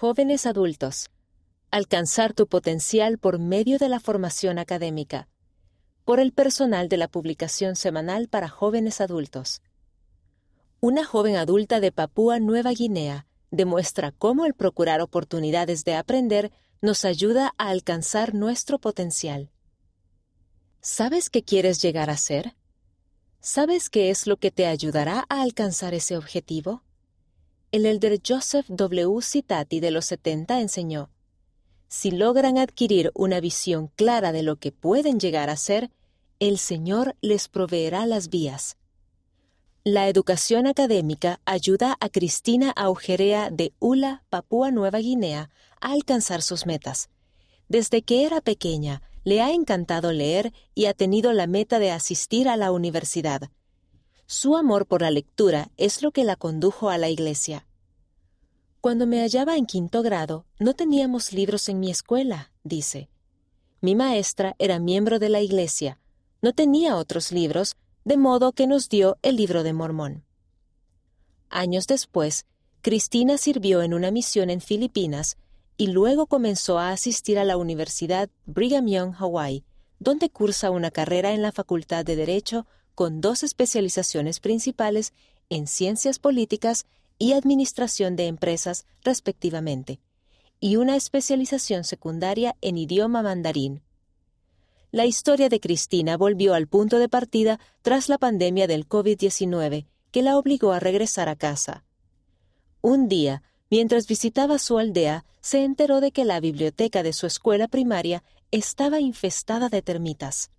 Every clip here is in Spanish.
Jóvenes adultos. Alcanzar tu potencial por medio de la formación académica. Por el personal de la publicación semanal para jóvenes adultos. Una joven adulta de Papúa Nueva Guinea demuestra cómo el procurar oportunidades de aprender nos ayuda a alcanzar nuestro potencial. ¿Sabes qué quieres llegar a ser? ¿Sabes qué es lo que te ayudará a alcanzar ese objetivo? El elder Joseph W. Citati de los 70 enseñó, si logran adquirir una visión clara de lo que pueden llegar a ser, el Señor les proveerá las vías. La educación académica ayuda a Cristina Augerea de Ula, Papúa Nueva Guinea, a alcanzar sus metas. Desde que era pequeña, le ha encantado leer y ha tenido la meta de asistir a la universidad. Su amor por la lectura es lo que la condujo a la iglesia. Cuando me hallaba en quinto grado, no teníamos libros en mi escuela, dice. Mi maestra era miembro de la iglesia, no tenía otros libros, de modo que nos dio el libro de Mormón. Años después, Cristina sirvió en una misión en Filipinas y luego comenzó a asistir a la Universidad Brigham Young, Hawaii, donde cursa una carrera en la Facultad de Derecho con dos especializaciones principales en ciencias políticas y administración de empresas, respectivamente, y una especialización secundaria en idioma mandarín la historia de Cristina volvió al punto de partida tras la pandemia del COVID-19, que la obligó a regresar a casa. Un día, mientras visitaba su aldea, se enteró de que la biblioteca de su escuela primaria estaba infestada de termitas.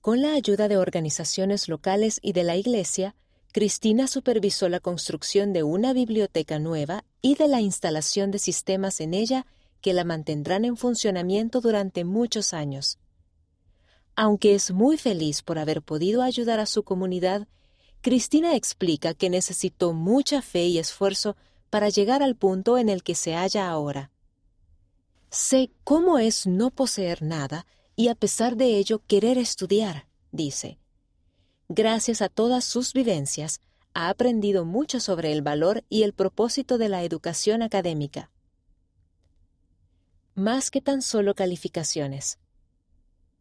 Con la ayuda de organizaciones locales y de la iglesia, Cristina supervisó la construcción de una biblioteca nueva y de la instalación de sistemas en ella que la mantendrán en funcionamiento durante muchos años. Aunque es muy feliz por haber podido ayudar a su comunidad, Cristina explica que necesitó mucha fe y esfuerzo para llegar al punto en el que se halla ahora. Sé cómo es no poseer nada y a pesar de ello querer estudiar, dice. Gracias a todas sus vivencias, ha aprendido mucho sobre el valor y el propósito de la educación académica. Más que tan solo calificaciones.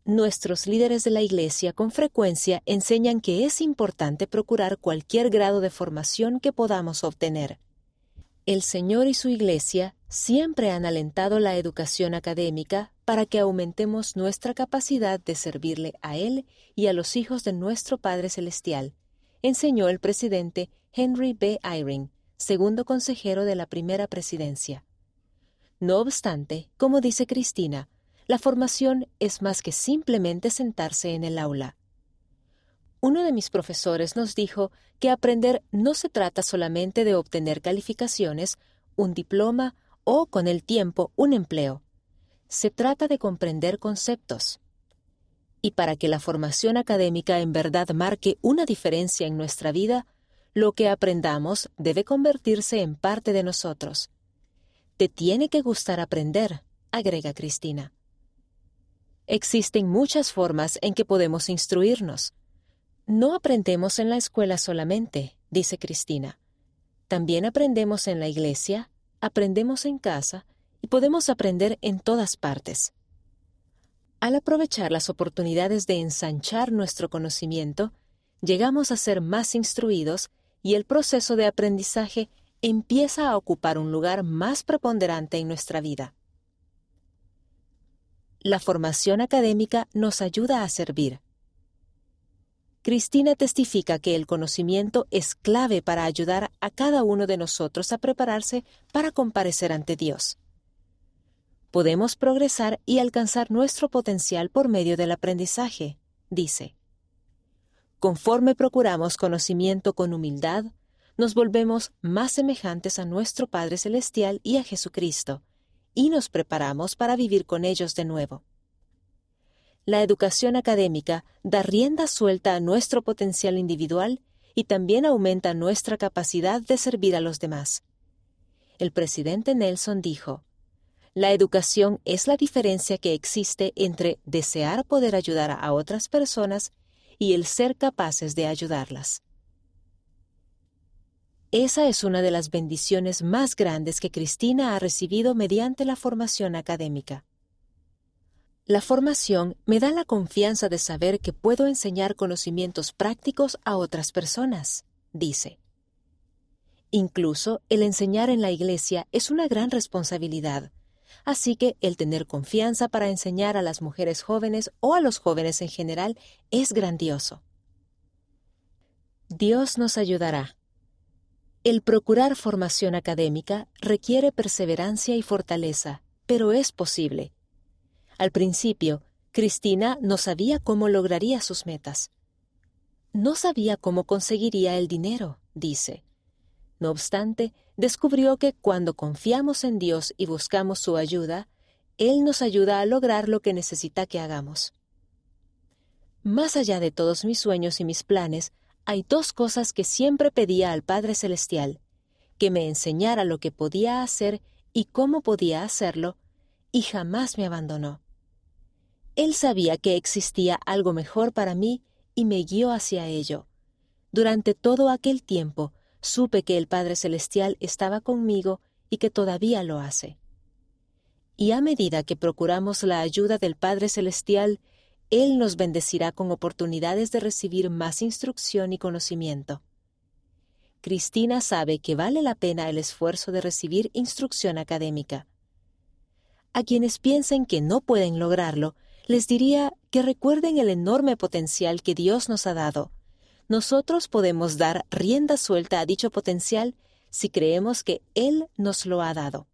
Nuestros líderes de la Iglesia con frecuencia enseñan que es importante procurar cualquier grado de formación que podamos obtener. El Señor y su Iglesia siempre han alentado la educación académica para que aumentemos nuestra capacidad de servirle a Él y a los hijos de nuestro Padre Celestial, enseñó el presidente Henry B. Eyring, segundo consejero de la primera presidencia. No obstante, como dice Cristina, la formación es más que simplemente sentarse en el aula. Uno de mis profesores nos dijo que aprender no se trata solamente de obtener calificaciones, un diploma o, con el tiempo, un empleo. Se trata de comprender conceptos. Y para que la formación académica en verdad marque una diferencia en nuestra vida, lo que aprendamos debe convertirse en parte de nosotros. Te tiene que gustar aprender, agrega Cristina. Existen muchas formas en que podemos instruirnos. No aprendemos en la escuela solamente, dice Cristina. También aprendemos en la iglesia, aprendemos en casa y podemos aprender en todas partes. Al aprovechar las oportunidades de ensanchar nuestro conocimiento, llegamos a ser más instruidos y el proceso de aprendizaje empieza a ocupar un lugar más preponderante en nuestra vida. La formación académica nos ayuda a servir. Cristina testifica que el conocimiento es clave para ayudar a cada uno de nosotros a prepararse para comparecer ante Dios. Podemos progresar y alcanzar nuestro potencial por medio del aprendizaje, dice. Conforme procuramos conocimiento con humildad, nos volvemos más semejantes a nuestro Padre Celestial y a Jesucristo, y nos preparamos para vivir con ellos de nuevo. La educación académica da rienda suelta a nuestro potencial individual y también aumenta nuestra capacidad de servir a los demás. El presidente Nelson dijo, La educación es la diferencia que existe entre desear poder ayudar a otras personas y el ser capaces de ayudarlas. Esa es una de las bendiciones más grandes que Cristina ha recibido mediante la formación académica. La formación me da la confianza de saber que puedo enseñar conocimientos prácticos a otras personas, dice. Incluso el enseñar en la iglesia es una gran responsabilidad, así que el tener confianza para enseñar a las mujeres jóvenes o a los jóvenes en general es grandioso. Dios nos ayudará. El procurar formación académica requiere perseverancia y fortaleza, pero es posible. Al principio, Cristina no sabía cómo lograría sus metas. No sabía cómo conseguiría el dinero, dice. No obstante, descubrió que cuando confiamos en Dios y buscamos su ayuda, Él nos ayuda a lograr lo que necesita que hagamos. Más allá de todos mis sueños y mis planes, hay dos cosas que siempre pedía al Padre Celestial, que me enseñara lo que podía hacer y cómo podía hacerlo, y jamás me abandonó. Él sabía que existía algo mejor para mí y me guió hacia ello. Durante todo aquel tiempo supe que el Padre Celestial estaba conmigo y que todavía lo hace. Y a medida que procuramos la ayuda del Padre Celestial él nos bendecirá con oportunidades de recibir más instrucción y conocimiento. Cristina sabe que vale la pena el esfuerzo de recibir instrucción académica. A quienes piensen que no pueden lograrlo, les diría que recuerden el enorme potencial que Dios nos ha dado. Nosotros podemos dar rienda suelta a dicho potencial si creemos que Él nos lo ha dado.